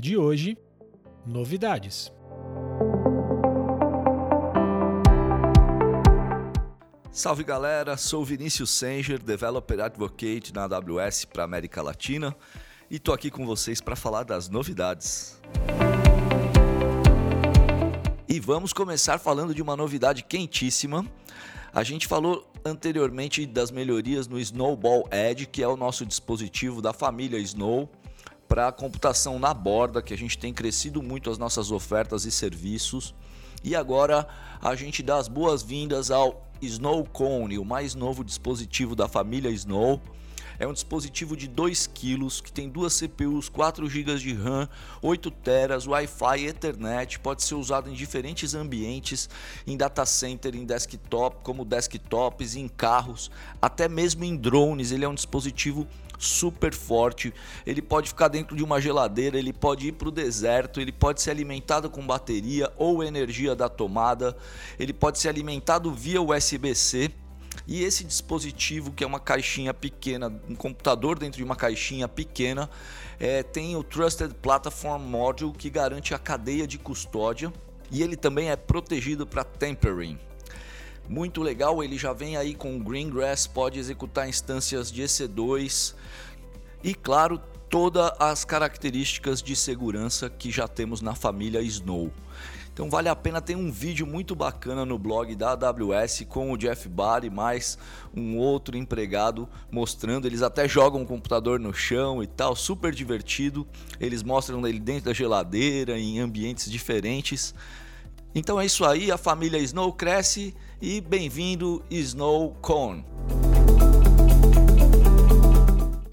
de hoje, novidades. Salve galera, sou Vinícius Sanger, Developer Advocate na AWS para América Latina e tô aqui com vocês para falar das novidades. E vamos começar falando de uma novidade quentíssima. A gente falou anteriormente das melhorias no Snowball Edge, que é o nosso dispositivo da família Snow para computação na borda, que a gente tem crescido muito as nossas ofertas e serviços. E agora a gente dá as boas-vindas ao Snow Cone, o mais novo dispositivo da família Snow. É um dispositivo de 2 kg que tem duas CPUs, 4 GB de RAM, 8 teras, Wi-Fi, Ethernet, pode ser usado em diferentes ambientes, em data center, em desktop, como desktops, em carros, até mesmo em drones. Ele é um dispositivo super forte. Ele pode ficar dentro de uma geladeira, ele pode ir para o deserto, ele pode ser alimentado com bateria ou energia da tomada, ele pode ser alimentado via USB-C. E esse dispositivo, que é uma caixinha pequena, um computador dentro de uma caixinha pequena, é, tem o Trusted Platform Module que garante a cadeia de custódia e ele também é protegido para tempering. Muito legal, ele já vem aí com Greengrass, pode executar instâncias de EC2 e, claro, todas as características de segurança que já temos na família Snow. Então vale a pena ter um vídeo muito bacana no blog da AWS com o Jeff Barr e mais um outro empregado mostrando. Eles até jogam o computador no chão e tal, super divertido. Eles mostram ele dentro da geladeira, em ambientes diferentes. Então é isso aí, a família Snow cresce e bem-vindo Snow Cone.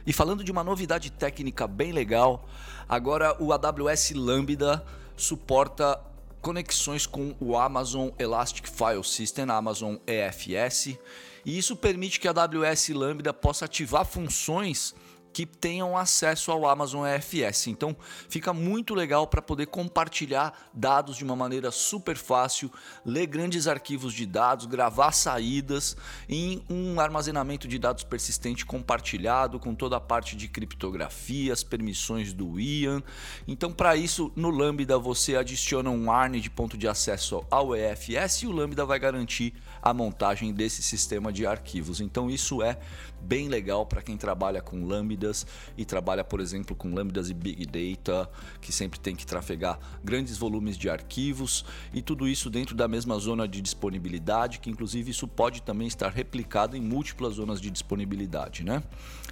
E falando de uma novidade técnica bem legal, agora o AWS Lambda suporta conexões com o Amazon Elastic File System, Amazon EFS, e isso permite que a AWS Lambda possa ativar funções que tenham acesso ao Amazon EFS. Então fica muito legal para poder compartilhar dados de uma maneira super fácil, ler grandes arquivos de dados, gravar saídas em um armazenamento de dados persistente compartilhado com toda a parte de criptografia, as permissões do IAN. Então para isso no Lambda você adiciona um ARN de ponto de acesso ao EFS e o Lambda vai garantir a montagem desse sistema de arquivos. Então isso é bem legal para quem trabalha com lambdas e trabalha, por exemplo, com lambdas e big data, que sempre tem que trafegar grandes volumes de arquivos e tudo isso dentro da mesma zona de disponibilidade, que inclusive isso pode também estar replicado em múltiplas zonas de disponibilidade, né?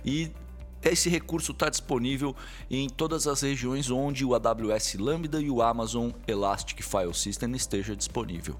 E esse recurso está disponível em todas as regiões onde o AWS Lambda e o Amazon Elastic File System esteja disponível.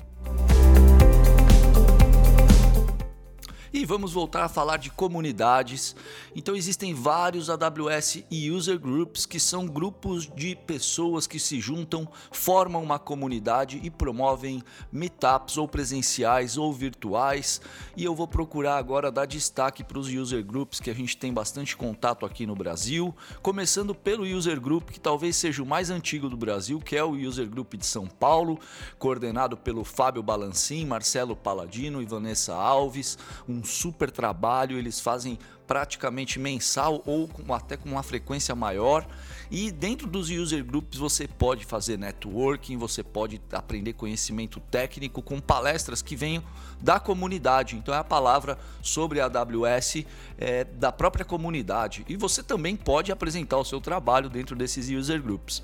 E vamos voltar a falar de comunidades. Então existem vários AWS e User Groups, que são grupos de pessoas que se juntam, formam uma comunidade e promovem meetups ou presenciais ou virtuais. E eu vou procurar agora dar destaque para os User Groups que a gente tem bastante contato aqui no Brasil, começando pelo User Group que talvez seja o mais antigo do Brasil, que é o User Group de São Paulo, coordenado pelo Fábio Balancim, Marcelo Paladino e Vanessa Alves, um super trabalho, eles fazem praticamente mensal ou com, até com uma frequência maior. E dentro dos user groups você pode fazer networking, você pode aprender conhecimento técnico com palestras que venham da comunidade. Então é a palavra sobre a AWS é, da própria comunidade. E você também pode apresentar o seu trabalho dentro desses user groups.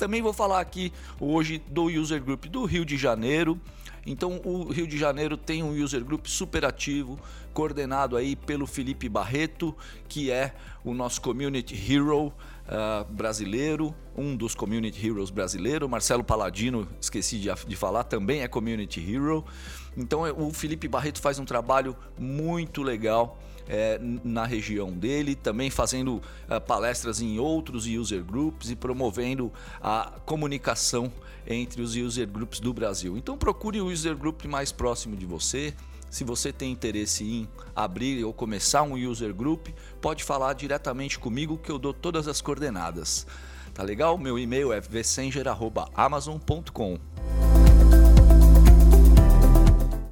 Também vou falar aqui hoje do user group do Rio de Janeiro. Então o Rio de Janeiro tem um user group super ativo, coordenado aí pelo Felipe Barreto, que é o nosso community hero uh, brasileiro, um dos community heroes brasileiro. Marcelo Paladino, esqueci de, de falar, também é community hero. Então o Felipe Barreto faz um trabalho muito legal é, na região dele, também fazendo uh, palestras em outros user groups e promovendo a comunicação entre os user groups do Brasil. Então procure o user group mais próximo de você. Se você tem interesse em abrir ou começar um user group, pode falar diretamente comigo que eu dou todas as coordenadas. Tá legal? Meu e-mail é vsenger@amazon.com.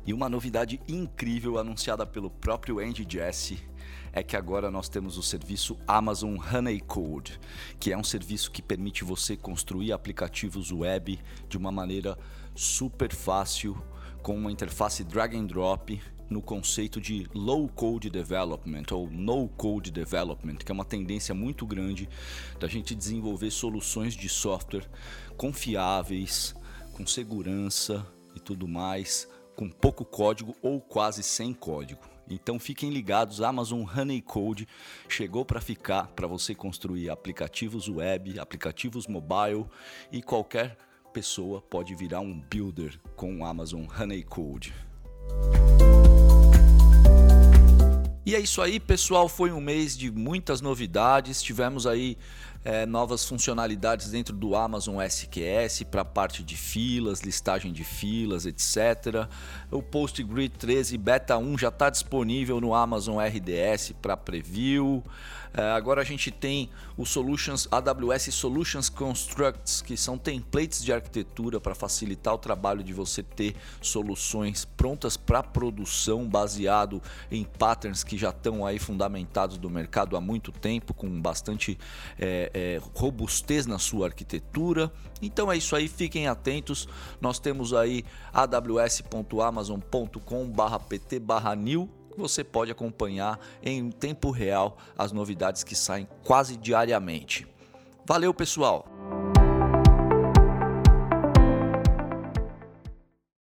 E uma novidade incrível anunciada pelo próprio Andy Jassy é que agora nós temos o serviço Amazon Honeycode, que é um serviço que permite você construir aplicativos web de uma maneira super fácil, com uma interface drag and drop no conceito de low code development ou no code development, que é uma tendência muito grande da gente desenvolver soluções de software confiáveis, com segurança e tudo mais, com pouco código ou quase sem código. Então fiquem ligados, Amazon Honeycode chegou para ficar para você construir aplicativos web, aplicativos mobile e qualquer pessoa pode virar um builder com o Amazon Honeycode. E é isso aí, pessoal. Foi um mês de muitas novidades. Tivemos aí é, novas funcionalidades dentro do Amazon SQS para parte de filas, listagem de filas, etc. O PostGrid 13 Beta 1 já está disponível no Amazon RDS para preview. É, agora a gente tem o Solutions AWS Solutions Constructs, que são templates de arquitetura para facilitar o trabalho de você ter soluções prontas para produção baseado em patterns que já estão aí fundamentados do mercado há muito tempo, com bastante é, é, robustez na sua arquitetura. Então é isso aí, fiquem atentos. Nós temos aí aws.amazon.com/pt/new você pode acompanhar em tempo real as novidades que saem quase diariamente. Valeu, pessoal!